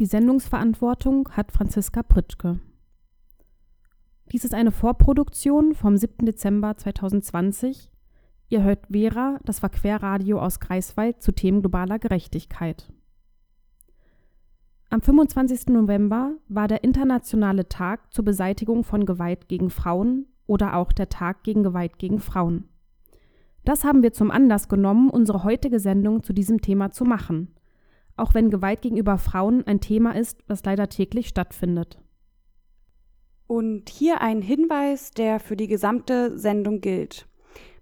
Die Sendungsverantwortung hat Franziska Pritschke. Dies ist eine Vorproduktion vom 7. Dezember 2020. Ihr hört Vera, das Verquerradio aus Greifswald zu Themen globaler Gerechtigkeit. Am 25. November war der Internationale Tag zur Beseitigung von Gewalt gegen Frauen oder auch der Tag gegen Gewalt gegen Frauen. Das haben wir zum Anlass genommen, unsere heutige Sendung zu diesem Thema zu machen auch wenn Gewalt gegenüber Frauen ein Thema ist, was leider täglich stattfindet. Und hier ein Hinweis, der für die gesamte Sendung gilt.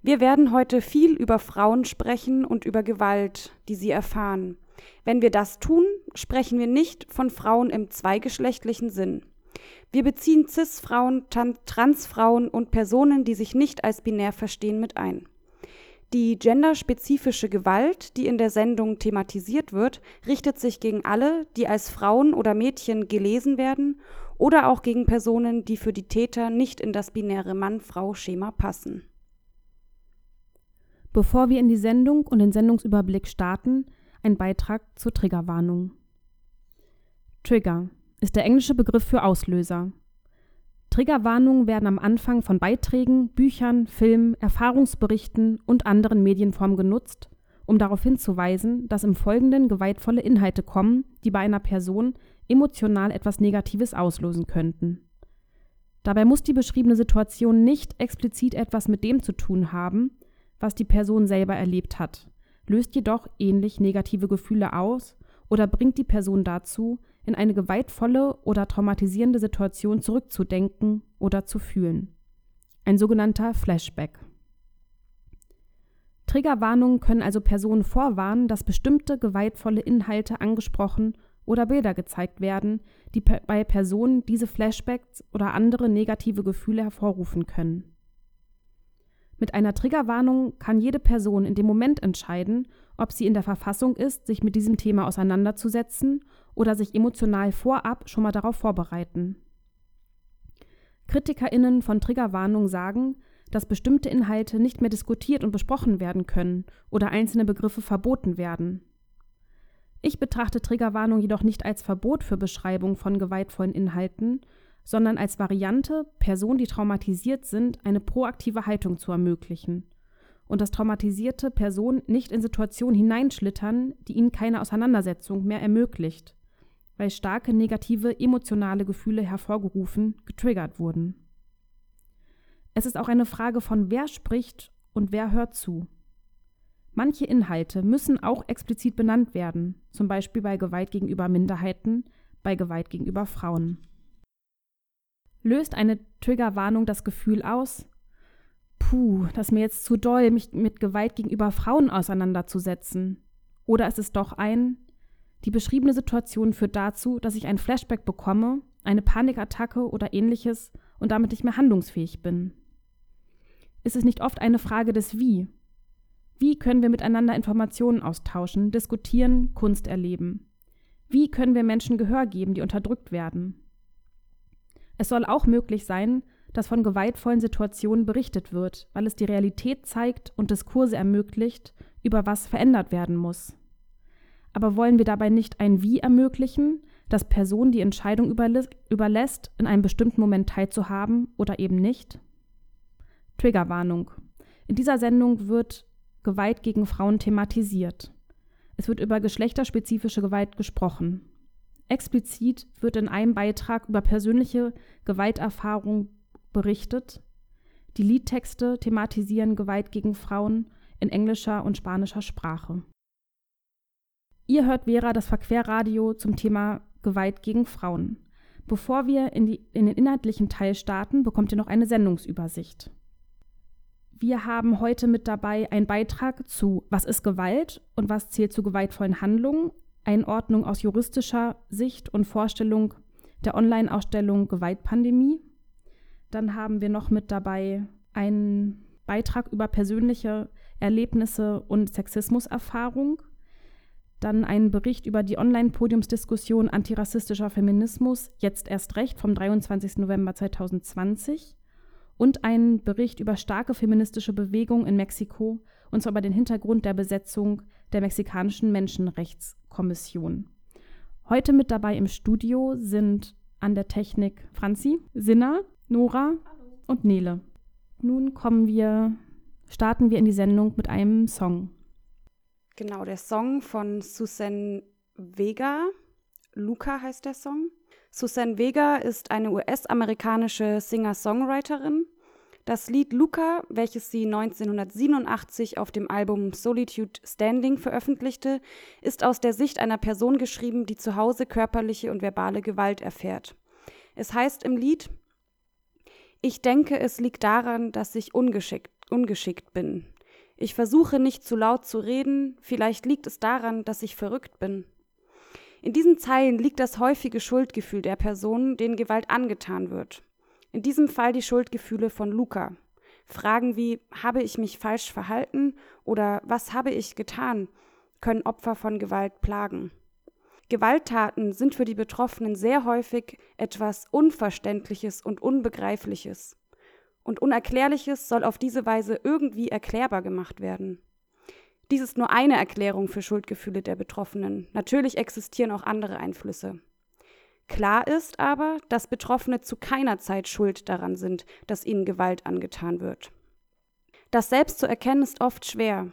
Wir werden heute viel über Frauen sprechen und über Gewalt, die sie erfahren. Wenn wir das tun, sprechen wir nicht von Frauen im zweigeschlechtlichen Sinn. Wir beziehen CIS-Frauen, Transfrauen und Personen, die sich nicht als binär verstehen, mit ein. Die genderspezifische Gewalt, die in der Sendung thematisiert wird, richtet sich gegen alle, die als Frauen oder Mädchen gelesen werden oder auch gegen Personen, die für die Täter nicht in das binäre Mann-Frau-Schema passen. Bevor wir in die Sendung und den Sendungsüberblick starten, ein Beitrag zur Triggerwarnung. Trigger ist der englische Begriff für Auslöser. Triggerwarnungen werden am Anfang von Beiträgen, Büchern, Filmen, Erfahrungsberichten und anderen Medienformen genutzt, um darauf hinzuweisen, dass im Folgenden gewaltvolle Inhalte kommen, die bei einer Person emotional etwas Negatives auslösen könnten. Dabei muss die beschriebene Situation nicht explizit etwas mit dem zu tun haben, was die Person selber erlebt hat, löst jedoch ähnlich negative Gefühle aus oder bringt die Person dazu, in eine gewaltvolle oder traumatisierende Situation zurückzudenken oder zu fühlen. Ein sogenannter Flashback. Triggerwarnungen können also Personen vorwarnen, dass bestimmte gewaltvolle Inhalte angesprochen oder Bilder gezeigt werden, die bei Personen diese Flashbacks oder andere negative Gefühle hervorrufen können. Mit einer Triggerwarnung kann jede Person in dem Moment entscheiden, ob sie in der Verfassung ist, sich mit diesem Thema auseinanderzusetzen oder sich emotional vorab schon mal darauf vorbereiten. KritikerInnen von Triggerwarnung sagen, dass bestimmte Inhalte nicht mehr diskutiert und besprochen werden können oder einzelne Begriffe verboten werden. Ich betrachte Triggerwarnung jedoch nicht als Verbot für Beschreibung von gewaltvollen Inhalten, sondern als Variante, Personen, die traumatisiert sind, eine proaktive Haltung zu ermöglichen und dass traumatisierte Personen nicht in Situationen hineinschlittern, die ihnen keine Auseinandersetzung mehr ermöglicht weil starke negative emotionale Gefühle hervorgerufen, getriggert wurden. Es ist auch eine Frage von wer spricht und wer hört zu. Manche Inhalte müssen auch explizit benannt werden, zum Beispiel bei Gewalt gegenüber Minderheiten, bei Gewalt gegenüber Frauen. Löst eine Triggerwarnung das Gefühl aus, puh, das ist mir jetzt zu doll, mich mit Gewalt gegenüber Frauen auseinanderzusetzen? Oder ist es doch ein, die beschriebene Situation führt dazu, dass ich ein Flashback bekomme, eine Panikattacke oder ähnliches und damit nicht mehr handlungsfähig bin. Ist es nicht oft eine Frage des Wie? Wie können wir miteinander Informationen austauschen, diskutieren, Kunst erleben? Wie können wir Menschen Gehör geben, die unterdrückt werden? Es soll auch möglich sein, dass von gewaltvollen Situationen berichtet wird, weil es die Realität zeigt und Diskurse ermöglicht, über was verändert werden muss. Aber wollen wir dabei nicht ein Wie ermöglichen, dass Person die Entscheidung überlässt, in einem bestimmten Moment teilzuhaben oder eben nicht? Triggerwarnung. In dieser Sendung wird Gewalt gegen Frauen thematisiert. Es wird über geschlechterspezifische Gewalt gesprochen. Explizit wird in einem Beitrag über persönliche Gewalterfahrung berichtet. Die Liedtexte thematisieren Gewalt gegen Frauen in englischer und spanischer Sprache. Ihr hört Vera das Verquerradio zum Thema Gewalt gegen Frauen. Bevor wir in, die, in den inhaltlichen Teil starten, bekommt ihr noch eine Sendungsübersicht. Wir haben heute mit dabei einen Beitrag zu Was ist Gewalt und was zählt zu gewaltvollen Handlungen, Einordnung aus juristischer Sicht und Vorstellung der Online-Ausstellung Gewaltpandemie. Dann haben wir noch mit dabei einen Beitrag über persönliche Erlebnisse und Sexismuserfahrung dann einen Bericht über die Online-Podiumsdiskussion antirassistischer Feminismus, jetzt erst recht, vom 23. November 2020. Und einen Bericht über starke feministische Bewegung in Mexiko, und zwar über den Hintergrund der Besetzung der mexikanischen Menschenrechtskommission. Heute mit dabei im Studio sind an der Technik Franzi, Sinna, Nora und Nele. Nun kommen wir, starten wir in die Sendung mit einem Song. Genau, der Song von Susan Vega. Luca heißt der Song. Susan Vega ist eine US-amerikanische Singer-Songwriterin. Das Lied Luca, welches sie 1987 auf dem Album Solitude Standing veröffentlichte, ist aus der Sicht einer Person geschrieben, die zu Hause körperliche und verbale Gewalt erfährt. Es heißt im Lied, ich denke, es liegt daran, dass ich ungeschickt, ungeschickt bin. Ich versuche nicht zu laut zu reden, vielleicht liegt es daran, dass ich verrückt bin. In diesen Zeilen liegt das häufige Schuldgefühl der Person, denen Gewalt angetan wird. In diesem Fall die Schuldgefühle von Luca. Fragen wie habe ich mich falsch verhalten oder was habe ich getan, können Opfer von Gewalt plagen. Gewalttaten sind für die Betroffenen sehr häufig etwas Unverständliches und Unbegreifliches. Und Unerklärliches soll auf diese Weise irgendwie erklärbar gemacht werden. Dies ist nur eine Erklärung für Schuldgefühle der Betroffenen. Natürlich existieren auch andere Einflüsse. Klar ist aber, dass Betroffene zu keiner Zeit schuld daran sind, dass ihnen Gewalt angetan wird. Das selbst zu erkennen ist oft schwer.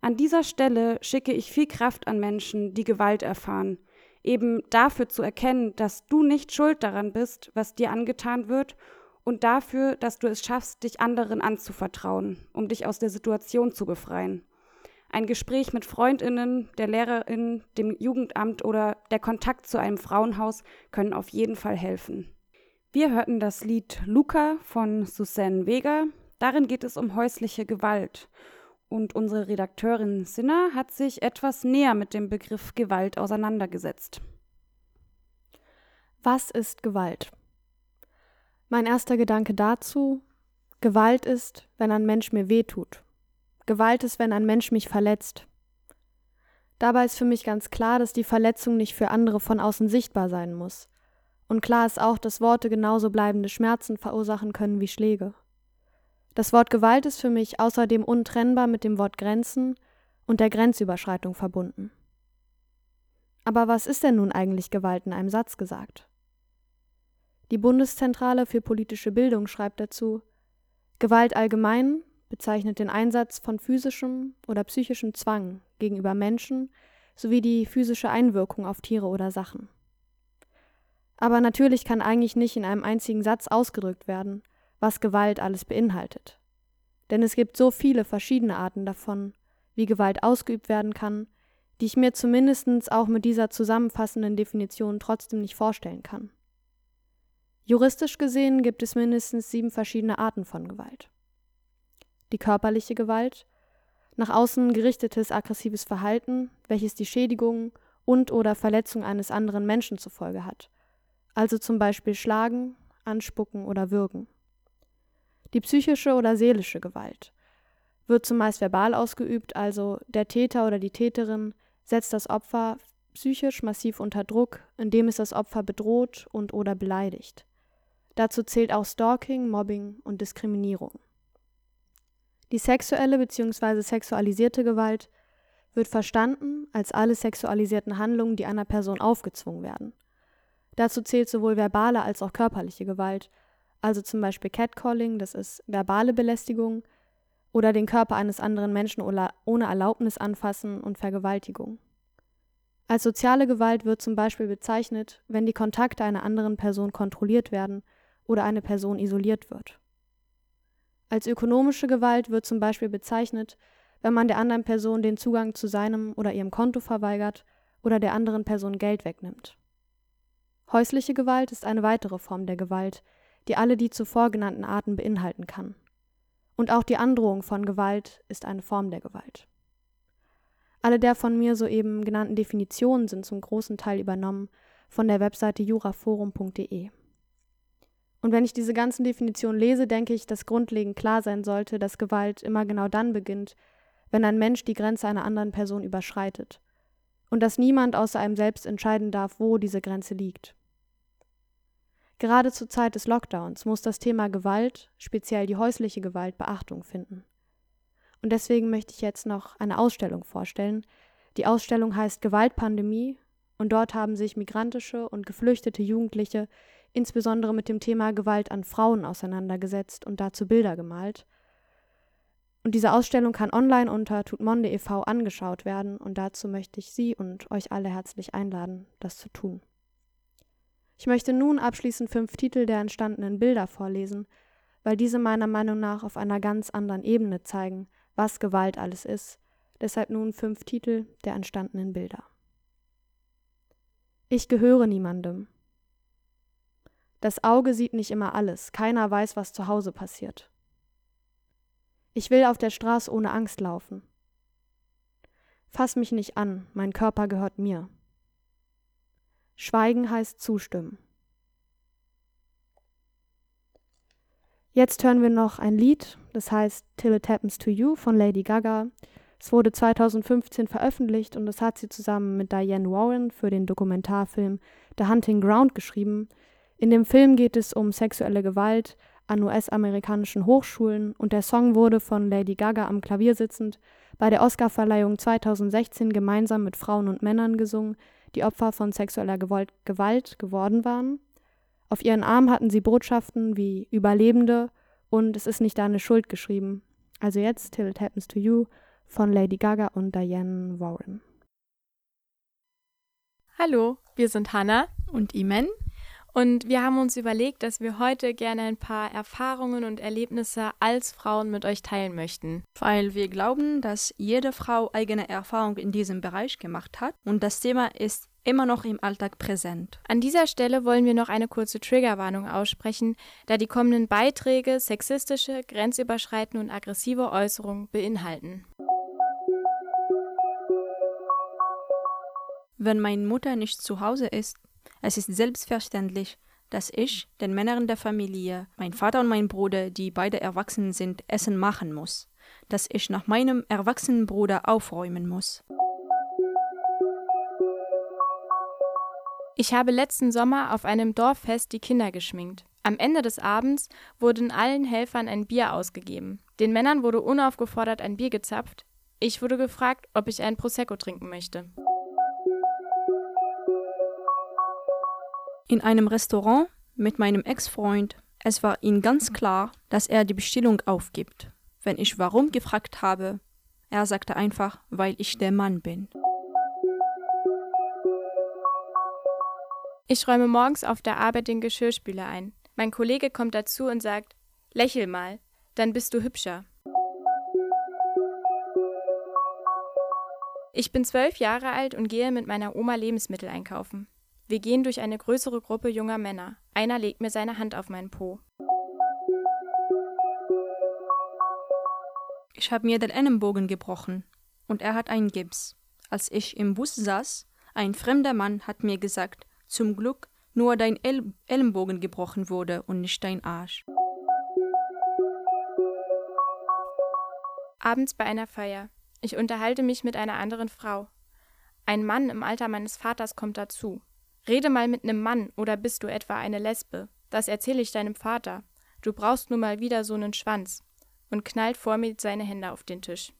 An dieser Stelle schicke ich viel Kraft an Menschen, die Gewalt erfahren, eben dafür zu erkennen, dass du nicht schuld daran bist, was dir angetan wird, und dafür, dass du es schaffst, dich anderen anzuvertrauen, um dich aus der Situation zu befreien. Ein Gespräch mit Freundinnen, der Lehrerin, dem Jugendamt oder der Kontakt zu einem Frauenhaus können auf jeden Fall helfen. Wir hörten das Lied Luca von Susanne Vega. Darin geht es um häusliche Gewalt. Und unsere Redakteurin Sinna hat sich etwas näher mit dem Begriff Gewalt auseinandergesetzt. Was ist Gewalt? Mein erster Gedanke dazu, Gewalt ist, wenn ein Mensch mir wehtut Gewalt ist, wenn ein Mensch mich verletzt. Dabei ist für mich ganz klar, dass die Verletzung nicht für andere von außen sichtbar sein muss. Und klar ist auch, dass Worte genauso bleibende Schmerzen verursachen können wie Schläge. Das Wort Gewalt ist für mich außerdem untrennbar mit dem Wort Grenzen und der Grenzüberschreitung verbunden. Aber was ist denn nun eigentlich Gewalt in einem Satz gesagt? Die Bundeszentrale für politische Bildung schreibt dazu Gewalt allgemein bezeichnet den Einsatz von physischem oder psychischem Zwang gegenüber Menschen sowie die physische Einwirkung auf Tiere oder Sachen. Aber natürlich kann eigentlich nicht in einem einzigen Satz ausgedrückt werden, was Gewalt alles beinhaltet. Denn es gibt so viele verschiedene Arten davon, wie Gewalt ausgeübt werden kann, die ich mir zumindest auch mit dieser zusammenfassenden Definition trotzdem nicht vorstellen kann. Juristisch gesehen gibt es mindestens sieben verschiedene Arten von Gewalt die körperliche Gewalt, nach außen gerichtetes aggressives Verhalten, welches die Schädigung und/oder Verletzung eines anderen Menschen zur Folge hat, also zum Beispiel Schlagen, Anspucken oder Würgen. Die psychische oder seelische Gewalt wird zumeist verbal ausgeübt, also der Täter oder die Täterin setzt das Opfer psychisch massiv unter Druck, indem es das Opfer bedroht und/oder beleidigt. Dazu zählt auch Stalking, Mobbing und Diskriminierung. Die sexuelle bzw. sexualisierte Gewalt wird verstanden als alle sexualisierten Handlungen, die einer Person aufgezwungen werden. Dazu zählt sowohl verbale als auch körperliche Gewalt, also zum Beispiel Catcalling, das ist verbale Belästigung, oder den Körper eines anderen Menschen ohne Erlaubnis anfassen und Vergewaltigung. Als soziale Gewalt wird zum Beispiel bezeichnet, wenn die Kontakte einer anderen Person kontrolliert werden oder eine Person isoliert wird. Als ökonomische Gewalt wird zum Beispiel bezeichnet, wenn man der anderen Person den Zugang zu seinem oder ihrem Konto verweigert oder der anderen Person Geld wegnimmt. Häusliche Gewalt ist eine weitere Form der Gewalt, die alle die zuvor genannten Arten beinhalten kann. Und auch die Androhung von Gewalt ist eine Form der Gewalt. Alle der von mir soeben genannten Definitionen sind zum großen Teil übernommen von der Webseite juraforum.de. Und wenn ich diese ganzen Definitionen lese, denke ich, dass grundlegend klar sein sollte, dass Gewalt immer genau dann beginnt, wenn ein Mensch die Grenze einer anderen Person überschreitet. Und dass niemand außer einem selbst entscheiden darf, wo diese Grenze liegt. Gerade zur Zeit des Lockdowns muss das Thema Gewalt, speziell die häusliche Gewalt, Beachtung finden. Und deswegen möchte ich jetzt noch eine Ausstellung vorstellen. Die Ausstellung heißt Gewaltpandemie Und dort haben sich migrantische und geflüchtete Jugendliche insbesondere mit dem Thema Gewalt an Frauen auseinandergesetzt und dazu Bilder gemalt. Und diese Ausstellung kann online unter tutmonde e.V. angeschaut werden und dazu möchte ich Sie und euch alle herzlich einladen, das zu tun. Ich möchte nun abschließend fünf Titel der entstandenen Bilder vorlesen, weil diese meiner Meinung nach auf einer ganz anderen Ebene zeigen, was Gewalt alles ist. Deshalb nun fünf Titel der entstandenen Bilder. Ich gehöre niemandem. Das Auge sieht nicht immer alles, keiner weiß, was zu Hause passiert. Ich will auf der Straße ohne Angst laufen. Fass mich nicht an, mein Körper gehört mir. Schweigen heißt zustimmen. Jetzt hören wir noch ein Lied, das heißt Till It Happens to You von Lady Gaga. Es wurde 2015 veröffentlicht und das hat sie zusammen mit Diane Warren für den Dokumentarfilm The Hunting Ground geschrieben. In dem Film geht es um sexuelle Gewalt an US-amerikanischen Hochschulen und der Song wurde von Lady Gaga am Klavier sitzend bei der Oscarverleihung 2016 gemeinsam mit Frauen und Männern gesungen, die Opfer von sexueller Gewalt, Gewalt geworden waren. Auf ihren Arm hatten sie Botschaften wie Überlebende und Es ist nicht deine Schuld geschrieben. Also jetzt Till It Happens to You von Lady Gaga und Diane Warren. Hallo, wir sind Hannah und Imen und wir haben uns überlegt, dass wir heute gerne ein paar Erfahrungen und Erlebnisse als Frauen mit euch teilen möchten. Weil wir glauben, dass jede Frau eigene Erfahrungen in diesem Bereich gemacht hat und das Thema ist immer noch im Alltag präsent. An dieser Stelle wollen wir noch eine kurze Triggerwarnung aussprechen, da die kommenden Beiträge sexistische, grenzüberschreitende und aggressive Äußerungen beinhalten. Wenn meine Mutter nicht zu Hause ist, es ist selbstverständlich, dass ich den Männern der Familie, mein Vater und mein Bruder, die beide erwachsen sind, Essen machen muss, dass ich nach meinem erwachsenen Bruder aufräumen muss. Ich habe letzten Sommer auf einem Dorffest die Kinder geschminkt. Am Ende des Abends wurden allen Helfern ein Bier ausgegeben. Den Männern wurde unaufgefordert ein Bier gezapft. Ich wurde gefragt, ob ich einen Prosecco trinken möchte. In einem Restaurant mit meinem Ex-Freund, es war ihm ganz klar, dass er die Bestellung aufgibt. Wenn ich warum gefragt habe, er sagte einfach, weil ich der Mann bin. Ich räume morgens auf der Arbeit den Geschirrspüler ein. Mein Kollege kommt dazu und sagt, lächel mal, dann bist du hübscher. Ich bin zwölf Jahre alt und gehe mit meiner Oma Lebensmittel einkaufen. Wir gehen durch eine größere Gruppe junger Männer. Einer legt mir seine Hand auf meinen Po. Ich habe mir den Ellenbogen gebrochen und er hat einen Gips. Als ich im Bus saß, ein fremder Mann hat mir gesagt, zum Glück nur dein El Ellenbogen gebrochen wurde und nicht dein Arsch. Abends bei einer Feier. Ich unterhalte mich mit einer anderen Frau. Ein Mann im Alter meines Vaters kommt dazu. Rede mal mit nem Mann oder bist du etwa eine Lesbe? Das erzähle ich deinem Vater. Du brauchst nun mal wieder so nen Schwanz. Und knallt vor mir seine Hände auf den Tisch.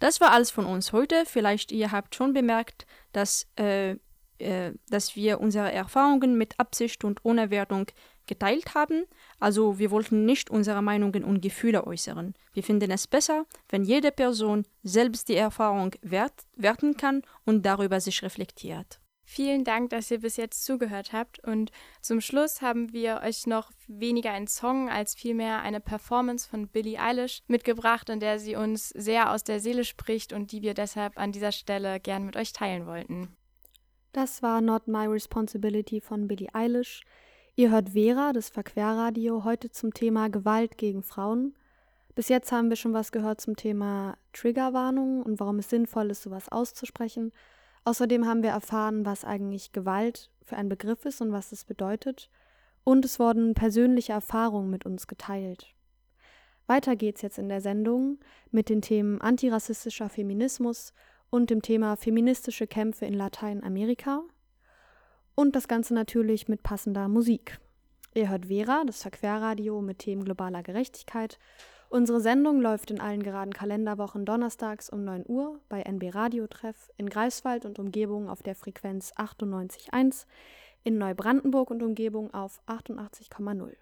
Das war alles von uns heute. Vielleicht ihr habt schon bemerkt, dass, äh, äh, dass wir unsere Erfahrungen mit Absicht und ohne Wertung geteilt haben. Also wir wollten nicht unsere Meinungen und Gefühle äußern. Wir finden es besser, wenn jede Person selbst die Erfahrung wert werten kann und darüber sich reflektiert. Vielen Dank, dass ihr bis jetzt zugehört habt. Und zum Schluss haben wir euch noch weniger einen Song als vielmehr eine Performance von Billie Eilish mitgebracht, in der sie uns sehr aus der Seele spricht und die wir deshalb an dieser Stelle gern mit euch teilen wollten. Das war Not My Responsibility von Billie Eilish. Ihr hört Vera, das Verquerradio, heute zum Thema Gewalt gegen Frauen. Bis jetzt haben wir schon was gehört zum Thema Triggerwarnung und warum es sinnvoll ist, sowas auszusprechen. Außerdem haben wir erfahren, was eigentlich Gewalt für ein Begriff ist und was es bedeutet. Und es wurden persönliche Erfahrungen mit uns geteilt. Weiter geht's jetzt in der Sendung mit den Themen antirassistischer Feminismus und dem Thema feministische Kämpfe in Lateinamerika. Und das Ganze natürlich mit passender Musik. Ihr hört Vera, das Verquerradio mit Themen globaler Gerechtigkeit. Unsere Sendung läuft in allen geraden Kalenderwochen donnerstags um 9 Uhr bei NB Radio Treff in Greifswald und Umgebung auf der Frequenz 98.1, in Neubrandenburg und Umgebung auf 88,0.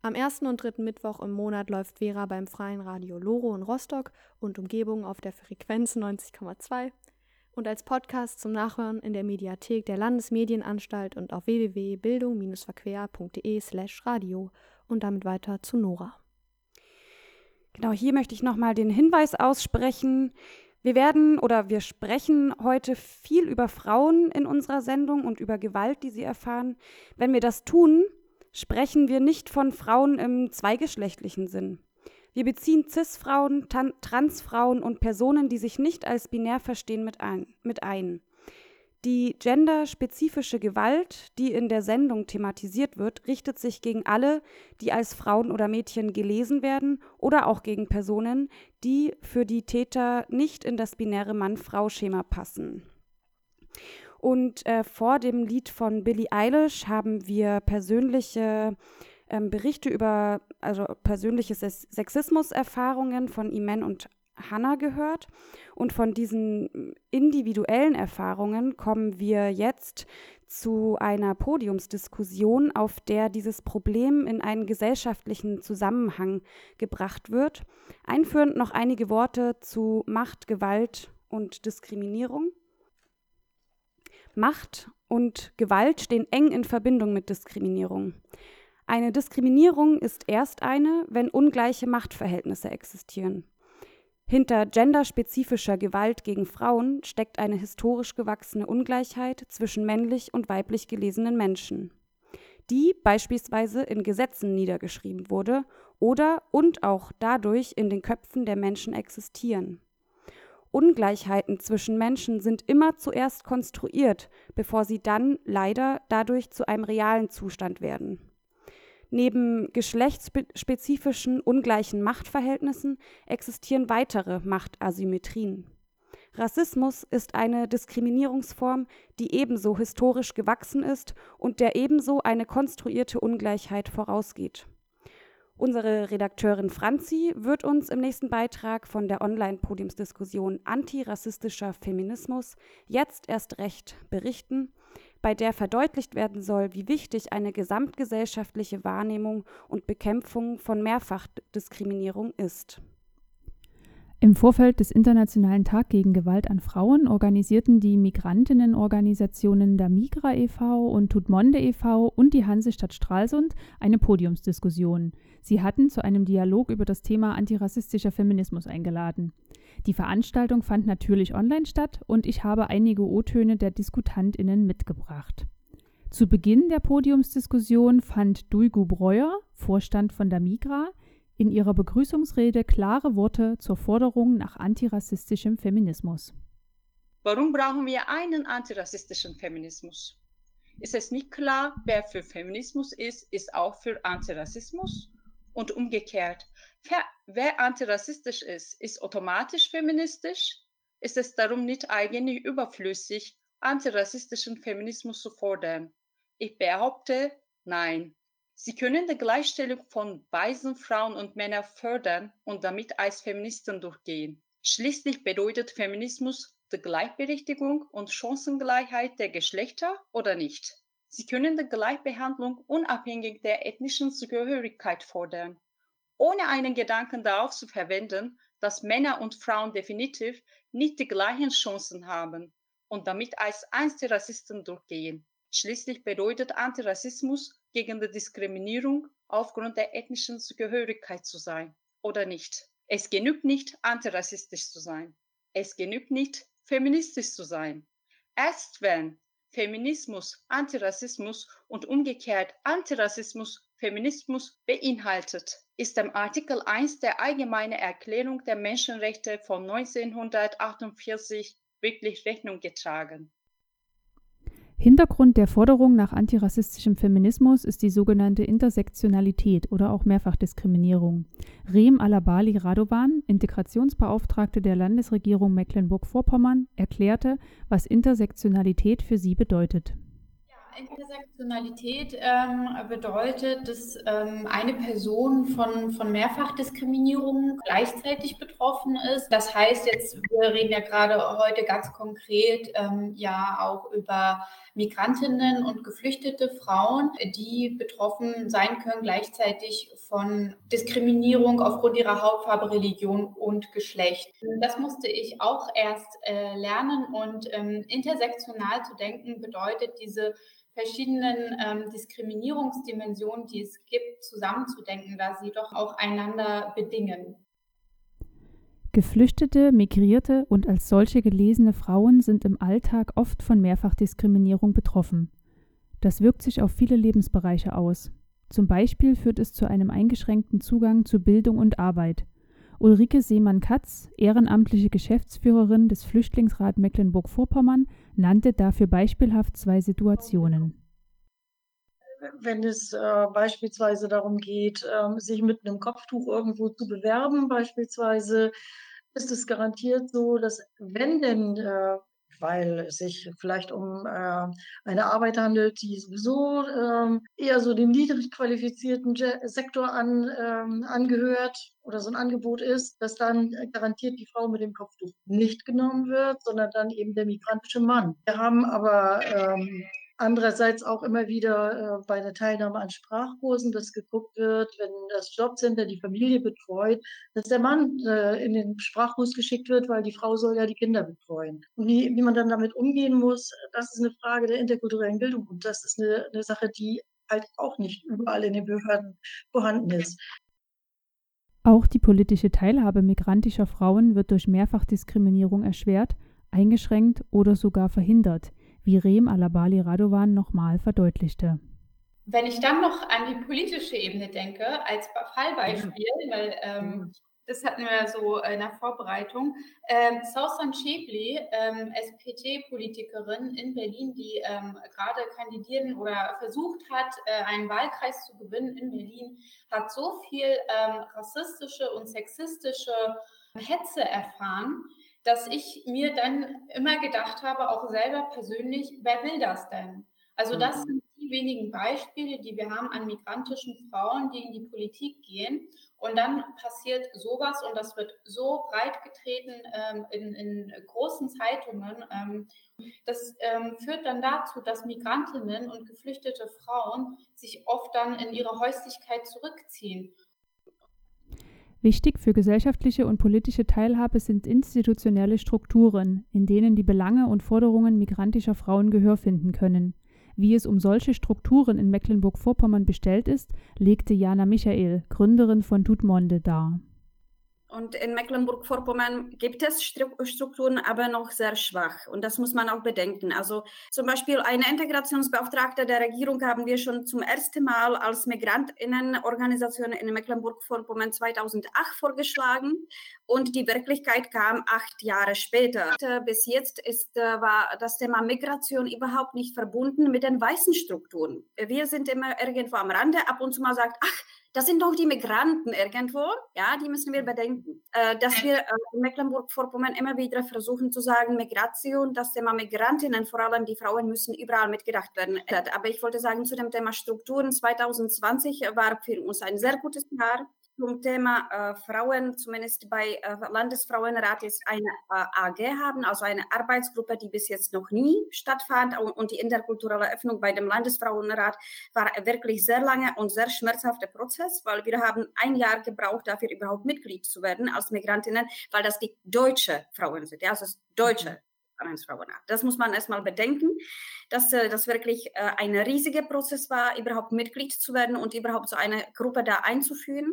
Am ersten und dritten Mittwoch im Monat läuft Vera beim Freien Radio Loro in Rostock und Umgebung auf der Frequenz 90,2 und als Podcast zum Nachhören in der Mediathek der Landesmedienanstalt und auf www.bildung-verquer.de slash radio und damit weiter zu Nora. Genau, hier möchte ich nochmal den Hinweis aussprechen. Wir werden oder wir sprechen heute viel über Frauen in unserer Sendung und über Gewalt, die sie erfahren. Wenn wir das tun, sprechen wir nicht von Frauen im zweigeschlechtlichen Sinn. Wir beziehen CIS-Frauen, Transfrauen und Personen, die sich nicht als binär verstehen, mit ein. Mit ein. Die genderspezifische Gewalt, die in der Sendung thematisiert wird, richtet sich gegen alle, die als Frauen oder Mädchen gelesen werden oder auch gegen Personen, die für die Täter nicht in das binäre Mann-Frau-Schema passen. Und äh, vor dem Lied von Billie Eilish haben wir persönliche ähm, Berichte über also persönliche Sexismuserfahrungen von Imen und Hannah gehört. Und von diesen individuellen Erfahrungen kommen wir jetzt zu einer Podiumsdiskussion, auf der dieses Problem in einen gesellschaftlichen Zusammenhang gebracht wird. Einführend noch einige Worte zu Macht, Gewalt und Diskriminierung. Macht und Gewalt stehen eng in Verbindung mit Diskriminierung. Eine Diskriminierung ist erst eine, wenn ungleiche Machtverhältnisse existieren. Hinter genderspezifischer Gewalt gegen Frauen steckt eine historisch gewachsene Ungleichheit zwischen männlich und weiblich gelesenen Menschen, die beispielsweise in Gesetzen niedergeschrieben wurde oder und auch dadurch in den Köpfen der Menschen existieren. Ungleichheiten zwischen Menschen sind immer zuerst konstruiert, bevor sie dann leider dadurch zu einem realen Zustand werden. Neben geschlechtsspezifischen ungleichen Machtverhältnissen existieren weitere Machtasymmetrien. Rassismus ist eine Diskriminierungsform, die ebenso historisch gewachsen ist und der ebenso eine konstruierte Ungleichheit vorausgeht. Unsere Redakteurin Franzi wird uns im nächsten Beitrag von der Online-Podiumsdiskussion Antirassistischer Feminismus jetzt erst recht berichten, bei der verdeutlicht werden soll, wie wichtig eine gesamtgesellschaftliche Wahrnehmung und Bekämpfung von Mehrfachdiskriminierung ist. Im Vorfeld des Internationalen Tag gegen Gewalt an Frauen organisierten die Migrantinnenorganisationen der Migra e.V. und Tutmonde e.V. und die Hansestadt Stralsund eine Podiumsdiskussion. Sie hatten zu einem Dialog über das Thema antirassistischer Feminismus eingeladen. Die Veranstaltung fand natürlich online statt und ich habe einige O-Töne der Diskutantinnen mitgebracht. Zu Beginn der Podiumsdiskussion fand Duigu Breuer, Vorstand von der Migra, in ihrer Begrüßungsrede klare Worte zur Forderung nach antirassistischem Feminismus. Warum brauchen wir einen antirassistischen Feminismus? Ist es nicht klar, wer für Feminismus ist, ist auch für Antirassismus? Und umgekehrt, wer antirassistisch ist, ist automatisch feministisch? Ist es darum nicht eigentlich überflüssig, antirassistischen Feminismus zu fordern? Ich behaupte, nein. Sie können die Gleichstellung von weißen Frauen und Männern fördern und damit als Feministen durchgehen. Schließlich bedeutet Feminismus die Gleichberechtigung und Chancengleichheit der Geschlechter oder nicht. Sie können die Gleichbehandlung unabhängig der ethnischen Zugehörigkeit fordern, ohne einen Gedanken darauf zu verwenden, dass Männer und Frauen definitiv nicht die gleichen Chancen haben und damit als Antirassisten durchgehen. Schließlich bedeutet Antirassismus gegen die Diskriminierung aufgrund der ethnischen Zugehörigkeit zu sein oder nicht. Es genügt nicht, antirassistisch zu sein. Es genügt nicht, feministisch zu sein. Erst wenn Feminismus Antirassismus und umgekehrt Antirassismus Feminismus beinhaltet, ist dem Artikel 1 der Allgemeinen Erklärung der Menschenrechte von 1948 wirklich Rechnung getragen. Hintergrund der Forderung nach antirassistischem Feminismus ist die sogenannte Intersektionalität oder auch Mehrfachdiskriminierung. Reem Alabali Radovan, Integrationsbeauftragte der Landesregierung Mecklenburg-Vorpommern, erklärte, was Intersektionalität für sie bedeutet. Intersektionalität ähm, bedeutet, dass ähm, eine Person von, von Mehrfachdiskriminierung gleichzeitig betroffen ist. Das heißt jetzt, wir reden ja gerade heute ganz konkret ähm, ja auch über Migrantinnen und geflüchtete Frauen, die betroffen sein können gleichzeitig von Diskriminierung aufgrund ihrer Hautfarbe, Religion und Geschlecht. Das musste ich auch erst äh, lernen und ähm, intersektional zu denken bedeutet diese verschiedenen ähm, Diskriminierungsdimensionen, die es gibt, zusammenzudenken, da sie doch auch einander bedingen. Geflüchtete, migrierte und als solche gelesene Frauen sind im Alltag oft von Mehrfachdiskriminierung betroffen. Das wirkt sich auf viele Lebensbereiche aus. Zum Beispiel führt es zu einem eingeschränkten Zugang zu Bildung und Arbeit. Ulrike Seemann-Katz, ehrenamtliche Geschäftsführerin des Flüchtlingsrat Mecklenburg-Vorpommern, nannte dafür beispielhaft zwei Situationen. Wenn es äh, beispielsweise darum geht, äh, sich mit einem Kopftuch irgendwo zu bewerben, beispielsweise, ist es garantiert so, dass wenn denn äh, weil es sich vielleicht um äh, eine Arbeit handelt, die sowieso ähm, eher so dem niedrig qualifizierten Sektor an, ähm, angehört oder so ein Angebot ist, dass dann garantiert die Frau mit dem Kopftuch nicht genommen wird, sondern dann eben der migrantische Mann. Wir haben aber ähm, Andererseits auch immer wieder äh, bei der Teilnahme an Sprachkursen, dass geguckt wird, wenn das Jobcenter die Familie betreut, dass der Mann äh, in den Sprachkurs geschickt wird, weil die Frau soll ja die Kinder betreuen. Und wie, wie man dann damit umgehen muss, das ist eine Frage der interkulturellen Bildung. Und das ist eine, eine Sache, die halt auch nicht überall in den Behörden vorhanden ist. Auch die politische Teilhabe migrantischer Frauen wird durch Mehrfachdiskriminierung erschwert, eingeschränkt oder sogar verhindert wie Rem Alabali Radovan nochmal verdeutlichte. Wenn ich dann noch an die politische Ebene denke, als Fallbeispiel, weil ähm, das hatten wir so in der Vorbereitung, ähm, Sausan Schäbli, ähm, SPD-Politikerin in Berlin, die ähm, gerade kandidieren oder versucht hat, äh, einen Wahlkreis zu gewinnen in Berlin, hat so viel ähm, rassistische und sexistische Hetze erfahren, dass ich mir dann immer gedacht habe, auch selber persönlich, wer will das denn? Also das mhm. sind die wenigen Beispiele, die wir haben an migrantischen Frauen, die in die Politik gehen. Und dann passiert sowas und das wird so breit getreten ähm, in, in, großen Zeitungen. Ähm, das ähm, führt dann dazu, dass Migrantinnen und geflüchtete Frauen sich oft dann in ihre Häuslichkeit zurückziehen. Wichtig für gesellschaftliche und politische Teilhabe sind institutionelle Strukturen, in denen die Belange und Forderungen migrantischer Frauen Gehör finden können. Wie es um solche Strukturen in Mecklenburg-Vorpommern bestellt ist, legte Jana Michael, Gründerin von Tutmonde, dar und in Mecklenburg-Vorpommern gibt es Strukturen, aber noch sehr schwach. Und das muss man auch bedenken. Also zum Beispiel eine Integrationsbeauftragte der Regierung haben wir schon zum ersten Mal als Migrantinnenorganisation in Mecklenburg-Vorpommern 2008 vorgeschlagen. Und die Wirklichkeit kam acht Jahre später. Bis jetzt ist, äh, war das Thema Migration überhaupt nicht verbunden mit den weißen Strukturen. Wir sind immer irgendwo am Rande. Ab und zu mal sagt, ach, das sind doch die Migranten irgendwo, ja, die müssen wir bedenken. Äh, dass wir äh, in Mecklenburg-Vorpommern immer wieder versuchen zu sagen, Migration, das Thema Migrantinnen, vor allem die Frauen, müssen überall mitgedacht werden. Aber ich wollte sagen, zu dem Thema Strukturen, 2020 war für uns ein sehr gutes Jahr zum Thema äh, Frauen, zumindest bei äh, Landesfrauenrat, jetzt eine äh, AG haben, also eine Arbeitsgruppe, die bis jetzt noch nie stattfand. Und, und, die interkulturelle Öffnung bei dem Landesfrauenrat war wirklich sehr lange und sehr schmerzhafter Prozess, weil wir haben ein Jahr gebraucht, dafür überhaupt Mitglied zu werden als Migrantinnen, weil das die deutsche Frauen sind, ja, also deutsche mhm. Vereinsfrauenrat. Das muss man erstmal bedenken, dass äh, das wirklich äh, ein riesiger Prozess war, überhaupt Mitglied zu werden und überhaupt so eine Gruppe da einzuführen.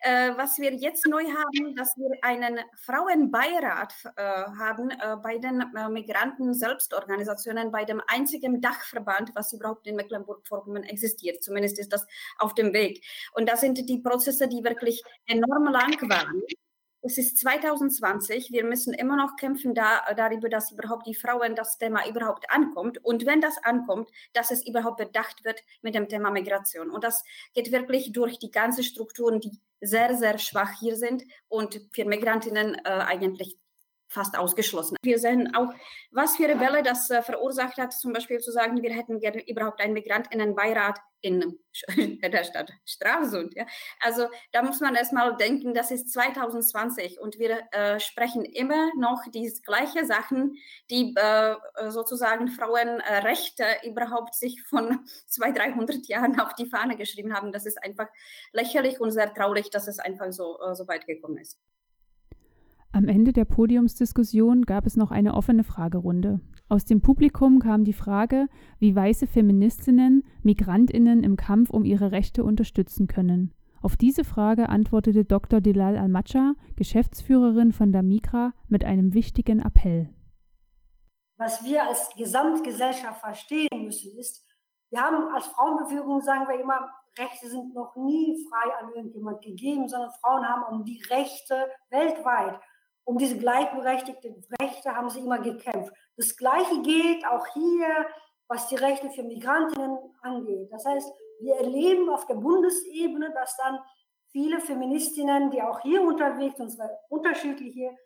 Äh, was wir jetzt neu haben, dass wir einen Frauenbeirat äh, haben äh, bei den äh, Migranten Selbstorganisationen, bei dem einzigen Dachverband, was überhaupt in Mecklenburg-Vorpommern existiert. Zumindest ist das auf dem Weg. Und das sind die Prozesse, die wirklich enorm lang waren. Es ist 2020. Wir müssen immer noch kämpfen da, darüber, dass überhaupt die Frauen das Thema überhaupt ankommt. Und wenn das ankommt, dass es überhaupt bedacht wird mit dem Thema Migration. Und das geht wirklich durch die ganzen Strukturen, die sehr, sehr schwach hier sind und für Migrantinnen äh, eigentlich fast ausgeschlossen. Wir sehen auch, was für Rebelle das äh, verursacht hat, zum Beispiel zu sagen, wir hätten gerne überhaupt einen Migrantinnenbeirat in der Stadt Stralsund. Ja. Also da muss man erstmal denken, das ist 2020 und wir äh, sprechen immer noch die gleichen Sachen, die äh, sozusagen Frauenrechte überhaupt sich von 200, 300 Jahren auf die Fahne geschrieben haben. Das ist einfach lächerlich und sehr traurig, dass es einfach so, äh, so weit gekommen ist. Am Ende der Podiumsdiskussion gab es noch eine offene Fragerunde. Aus dem Publikum kam die Frage, wie weiße Feministinnen Migrantinnen im Kampf um ihre Rechte unterstützen können. Auf diese Frage antwortete Dr. Delal Al-Macha, Geschäftsführerin von der Migra, mit einem wichtigen Appell. Was wir als Gesamtgesellschaft verstehen müssen, ist, wir haben als Frauenbewegung, sagen wir immer, Rechte sind noch nie frei an irgendjemand gegeben, sondern Frauen haben um die Rechte weltweit um diese gleichberechtigten Rechte haben sie immer gekämpft. Das Gleiche gilt auch hier, was die Rechte für Migrantinnen angeht. Das heißt, wir erleben auf der Bundesebene, dass dann viele Feministinnen, die auch hier unterwegs sind, zwar unterschiedliche,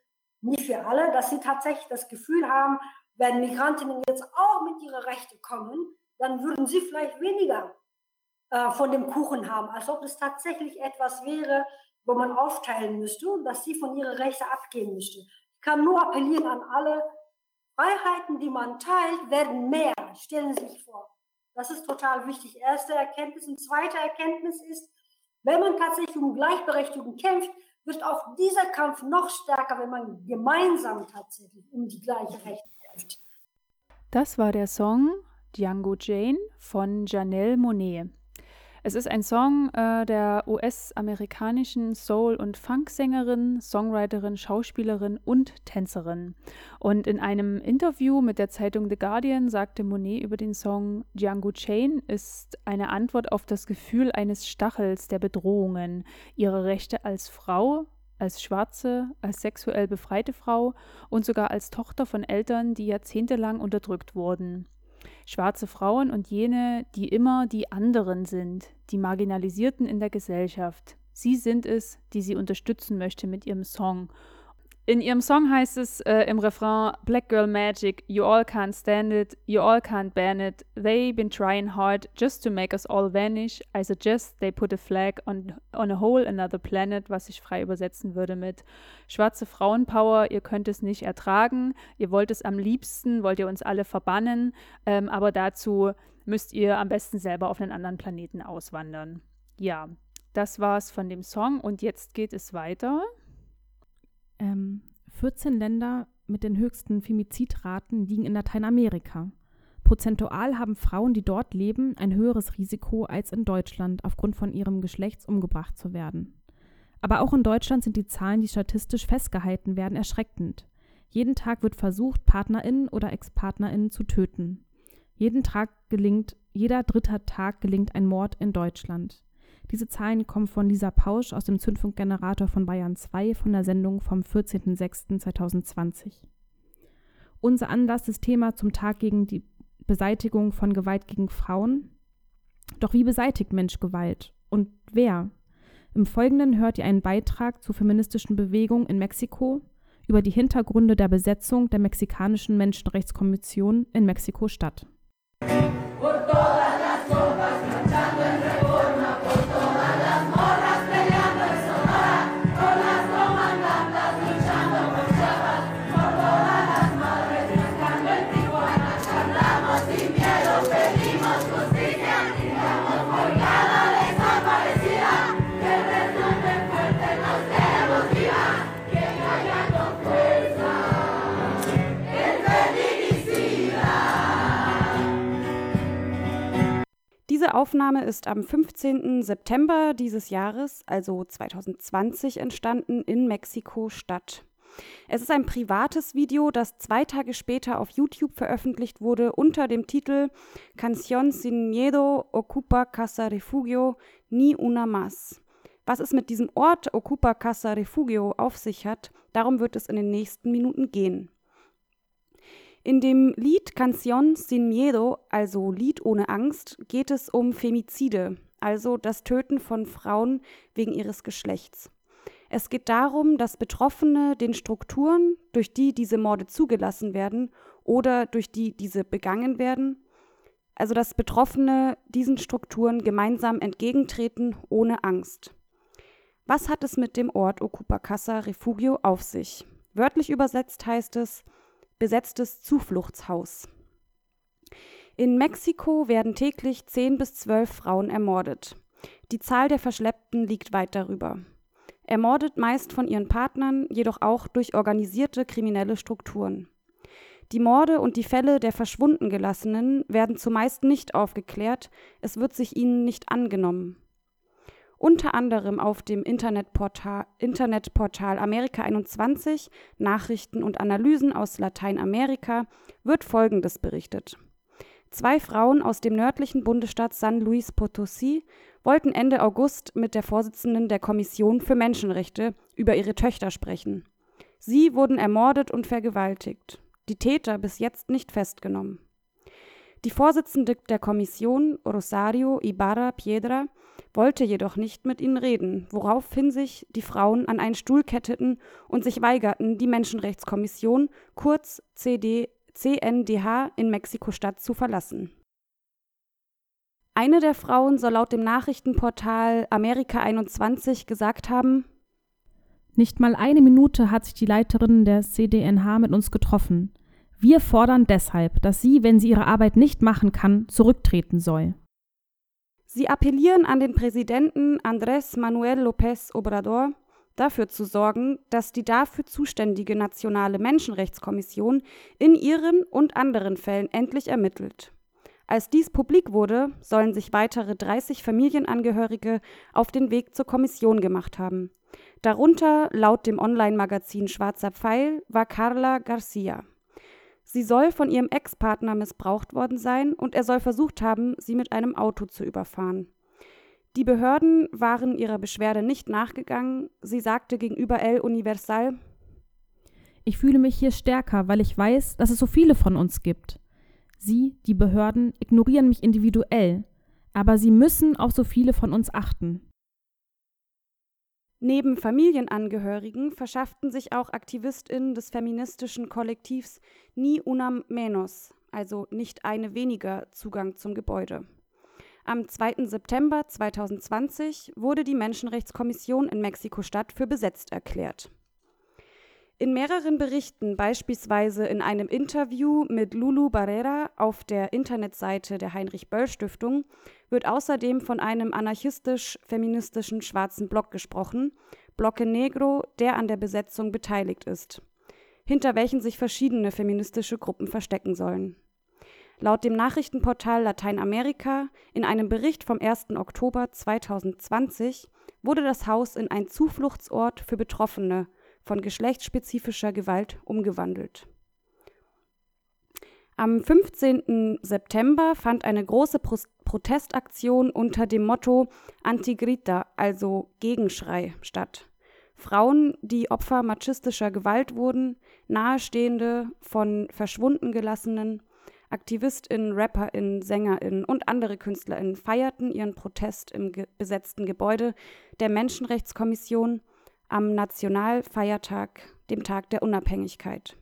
nicht für alle, dass sie tatsächlich das Gefühl haben, wenn Migrantinnen jetzt auch mit ihren Rechten kommen, dann würden sie vielleicht weniger äh, von dem Kuchen haben, als ob es tatsächlich etwas wäre, wo man aufteilen müsste und dass sie von ihren Rechten abgehen müsste. Ich kann nur appellieren an alle, Freiheiten, die man teilt, werden mehr. Stellen Sie sich vor. Das ist total wichtig. Erste Erkenntnis. Und zweite Erkenntnis ist, wenn man tatsächlich um Gleichberechtigung kämpft, wird auch dieser Kampf noch stärker, wenn man gemeinsam tatsächlich um die gleichen Rechte kämpft. Das war der Song Django Jane von Janelle Monet. Es ist ein Song äh, der US-amerikanischen Soul- und Funk-Sängerin, Songwriterin, Schauspielerin und Tänzerin. Und in einem Interview mit der Zeitung The Guardian sagte Monet über den Song Django Chain ist eine Antwort auf das Gefühl eines Stachels der Bedrohungen, ihre Rechte als Frau, als schwarze, als sexuell befreite Frau und sogar als Tochter von Eltern, die jahrzehntelang unterdrückt wurden schwarze Frauen und jene, die immer die anderen sind, die Marginalisierten in der Gesellschaft. Sie sind es, die sie unterstützen möchte mit ihrem Song in ihrem Song heißt es äh, im Refrain Black Girl Magic, you all can't stand it, you all can't ban it. They been trying hard just to make us all vanish. I suggest they put a flag on, on a whole another planet, was ich frei übersetzen würde mit Schwarze Frauenpower, ihr könnt es nicht ertragen, ihr wollt es am liebsten, wollt ihr uns alle verbannen, ähm, aber dazu müsst ihr am besten selber auf einen anderen Planeten auswandern. Ja, das war's von dem Song und jetzt geht es weiter. Ähm, 14 Länder mit den höchsten Femizidraten liegen in Lateinamerika. Prozentual haben Frauen, die dort leben, ein höheres Risiko als in Deutschland aufgrund von ihrem Geschlechts umgebracht zu werden. Aber auch in Deutschland sind die Zahlen, die statistisch festgehalten werden, erschreckend. Jeden Tag wird versucht, PartnerInnen oder Ex-PartnerInnen zu töten. Jeden Tag gelingt, jeder dritte Tag gelingt ein Mord in Deutschland. Diese Zahlen kommen von Lisa Pausch aus dem Zündfunkgenerator von Bayern 2 von der Sendung vom 14.06.2020. Unser Anlass ist Thema zum Tag gegen die Beseitigung von Gewalt gegen Frauen. Doch wie beseitigt Mensch Gewalt? Und wer? Im Folgenden hört ihr einen Beitrag zur feministischen Bewegung in Mexiko über die Hintergründe der Besetzung der mexikanischen Menschenrechtskommission in Mexiko-Stadt. Diese Aufnahme ist am 15. September dieses Jahres, also 2020, entstanden in Mexiko-Stadt. Es ist ein privates Video, das zwei Tage später auf YouTube veröffentlicht wurde unter dem Titel Canción sin miedo ocupa Casa Refugio ni una más. Was es mit diesem Ort Ocupa Casa Refugio auf sich hat, darum wird es in den nächsten Minuten gehen. In dem Lied Canción sin Miedo, also Lied ohne Angst, geht es um Femizide, also das Töten von Frauen wegen ihres Geschlechts. Es geht darum, dass Betroffene den Strukturen, durch die diese Morde zugelassen werden oder durch die diese begangen werden, also dass Betroffene diesen Strukturen gemeinsam entgegentreten ohne Angst. Was hat es mit dem Ort Ocupa Casa Refugio auf sich? Wörtlich übersetzt heißt es besetztes Zufluchtshaus. In Mexiko werden täglich zehn bis zwölf Frauen ermordet. Die Zahl der Verschleppten liegt weit darüber. Ermordet meist von ihren Partnern, jedoch auch durch organisierte kriminelle Strukturen. Die Morde und die Fälle der verschwunden Gelassenen werden zumeist nicht aufgeklärt, es wird sich ihnen nicht angenommen. Unter anderem auf dem Internetportal, Internetportal Amerika 21 Nachrichten und Analysen aus Lateinamerika wird Folgendes berichtet. Zwei Frauen aus dem nördlichen Bundesstaat San Luis Potosí wollten Ende August mit der Vorsitzenden der Kommission für Menschenrechte über ihre Töchter sprechen. Sie wurden ermordet und vergewaltigt die Täter bis jetzt nicht festgenommen. Die Vorsitzende der Kommission, Rosario Ibarra Piedra, wollte jedoch nicht mit ihnen reden, woraufhin sich die Frauen an einen Stuhl ketteten und sich weigerten, die Menschenrechtskommission, kurz CD, CNDH, in Mexiko-Stadt zu verlassen. Eine der Frauen soll laut dem Nachrichtenportal Amerika 21 gesagt haben, nicht mal eine Minute hat sich die Leiterin der CDNH mit uns getroffen. Wir fordern deshalb, dass sie, wenn sie ihre Arbeit nicht machen kann, zurücktreten soll. Sie appellieren an den Präsidenten Andrés Manuel López Obrador, dafür zu sorgen, dass die dafür zuständige nationale Menschenrechtskommission in ihren und anderen Fällen endlich ermittelt. Als dies publik wurde, sollen sich weitere 30 Familienangehörige auf den Weg zur Kommission gemacht haben. Darunter, laut dem Online-Magazin Schwarzer Pfeil, war Carla Garcia. Sie soll von ihrem Ex-Partner missbraucht worden sein und er soll versucht haben, sie mit einem Auto zu überfahren. Die Behörden waren ihrer Beschwerde nicht nachgegangen. Sie sagte gegenüber El Universal: Ich fühle mich hier stärker, weil ich weiß, dass es so viele von uns gibt. Sie, die Behörden, ignorieren mich individuell, aber sie müssen auf so viele von uns achten. Neben Familienangehörigen verschafften sich auch AktivistInnen des feministischen Kollektivs Ni Una Menos, also nicht eine weniger, Zugang zum Gebäude. Am 2. September 2020 wurde die Menschenrechtskommission in Mexiko-Stadt für besetzt erklärt. In mehreren Berichten, beispielsweise in einem Interview mit Lulu Barrera auf der Internetseite der Heinrich-Böll-Stiftung, wird außerdem von einem anarchistisch-feministischen schwarzen Block gesprochen, Bloque Negro, der an der Besetzung beteiligt ist, hinter welchen sich verschiedene feministische Gruppen verstecken sollen. Laut dem Nachrichtenportal Lateinamerika in einem Bericht vom 1. Oktober 2020 wurde das Haus in ein Zufluchtsort für Betroffene von geschlechtsspezifischer Gewalt umgewandelt. Am 15. September fand eine große Pro Protestaktion unter dem Motto Antigrita, also Gegenschrei, statt. Frauen, die Opfer machistischer Gewalt wurden, Nahestehende von verschwunden gelassenen, AktivistInnen, RapperInnen, SängerInnen und andere KünstlerInnen feierten ihren Protest im ge besetzten Gebäude der Menschenrechtskommission am Nationalfeiertag, dem Tag der Unabhängigkeit.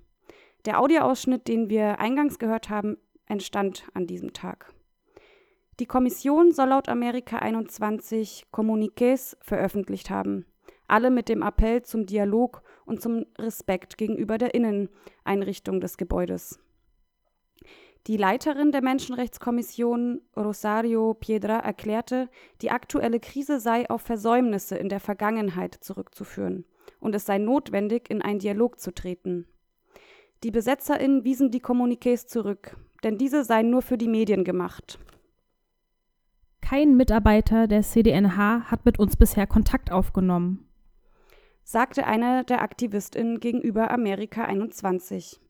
Der Audioausschnitt, den wir eingangs gehört haben, entstand an diesem Tag. Die Kommission soll laut Amerika 21 Kommuniqués veröffentlicht haben, alle mit dem Appell zum Dialog und zum Respekt gegenüber der Inneneinrichtung des Gebäudes. Die Leiterin der Menschenrechtskommission, Rosario Piedra, erklärte, die aktuelle Krise sei auf Versäumnisse in der Vergangenheit zurückzuführen und es sei notwendig, in einen Dialog zu treten. Die BesetzerInnen wiesen die Kommuniqués zurück, denn diese seien nur für die Medien gemacht. Kein Mitarbeiter der CDNH hat mit uns bisher Kontakt aufgenommen, sagte eine der AktivistInnen gegenüber Amerika 21.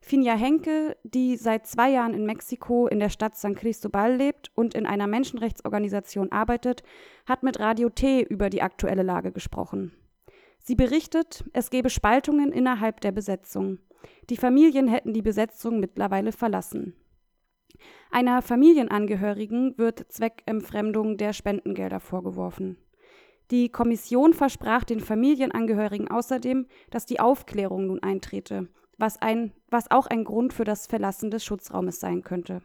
Finja Henke, die seit zwei Jahren in Mexiko in der Stadt San Cristobal lebt und in einer Menschenrechtsorganisation arbeitet, hat mit Radio T über die aktuelle Lage gesprochen. Sie berichtet, es gebe Spaltungen innerhalb der Besetzung. Die Familien hätten die Besetzung mittlerweile verlassen. Einer Familienangehörigen wird Zweckentfremdung der Spendengelder vorgeworfen. Die Kommission versprach den Familienangehörigen außerdem, dass die Aufklärung nun eintrete, was, ein, was auch ein Grund für das Verlassen des Schutzraumes sein könnte.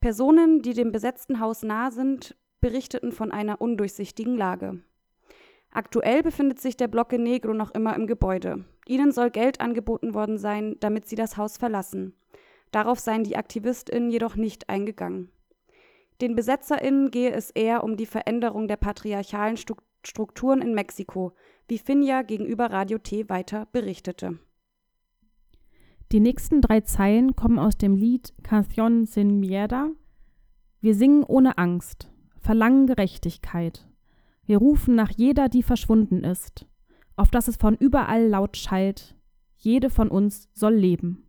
Personen, die dem besetzten Haus nahe sind, berichteten von einer undurchsichtigen Lage. Aktuell befindet sich der Blocke Negro noch immer im Gebäude. Ihnen soll Geld angeboten worden sein, damit sie das Haus verlassen. Darauf seien die AktivistInnen jedoch nicht eingegangen. Den BesetzerInnen gehe es eher um die Veränderung der patriarchalen Strukturen in Mexiko, wie Finja gegenüber Radio T weiter berichtete. Die nächsten drei Zeilen kommen aus dem Lied Canción sin Mierda. Wir singen ohne Angst, verlangen Gerechtigkeit. Wir rufen nach jeder, die verschwunden ist, auf dass es von überall laut schallt. Jede von uns soll leben.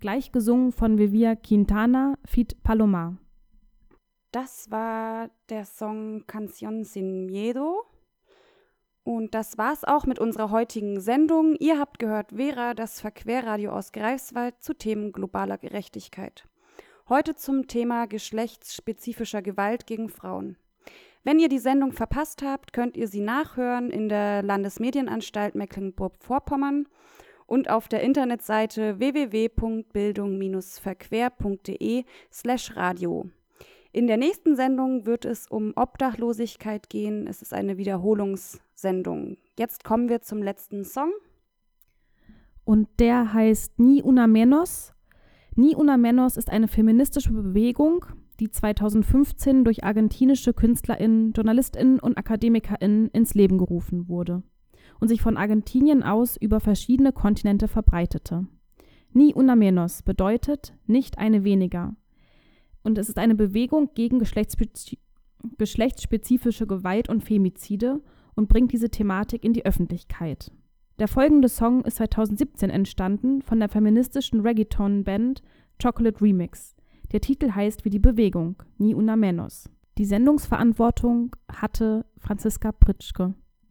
Gleich gesungen von Vivia Quintana, Fit Palomar. Das war der Song Canción sin Miedo. Und das war's auch mit unserer heutigen Sendung. Ihr habt gehört Vera, das Verquerradio aus Greifswald zu Themen globaler Gerechtigkeit. Heute zum Thema geschlechtsspezifischer Gewalt gegen Frauen. Wenn ihr die Sendung verpasst habt, könnt ihr sie nachhören in der Landesmedienanstalt Mecklenburg-Vorpommern und auf der Internetseite www.bildung-verquer.de/radio. In der nächsten Sendung wird es um Obdachlosigkeit gehen. Es ist eine Wiederholungssendung. Jetzt kommen wir zum letzten Song. Und der heißt Ni Una Menos. Ni Una Menos ist eine feministische Bewegung, die 2015 durch argentinische KünstlerInnen, JournalistInnen und AkademikerInnen ins Leben gerufen wurde und sich von Argentinien aus über verschiedene Kontinente verbreitete. Ni una menos bedeutet nicht eine weniger. Und es ist eine Bewegung gegen geschlechtsspezifische Gewalt und Femizide und bringt diese Thematik in die Öffentlichkeit. Der folgende Song ist 2017 entstanden von der feministischen Reggaeton-Band Chocolate Remix. Der Titel heißt wie die Bewegung, Ni una menos. Die Sendungsverantwortung hatte Franziska Pritschke.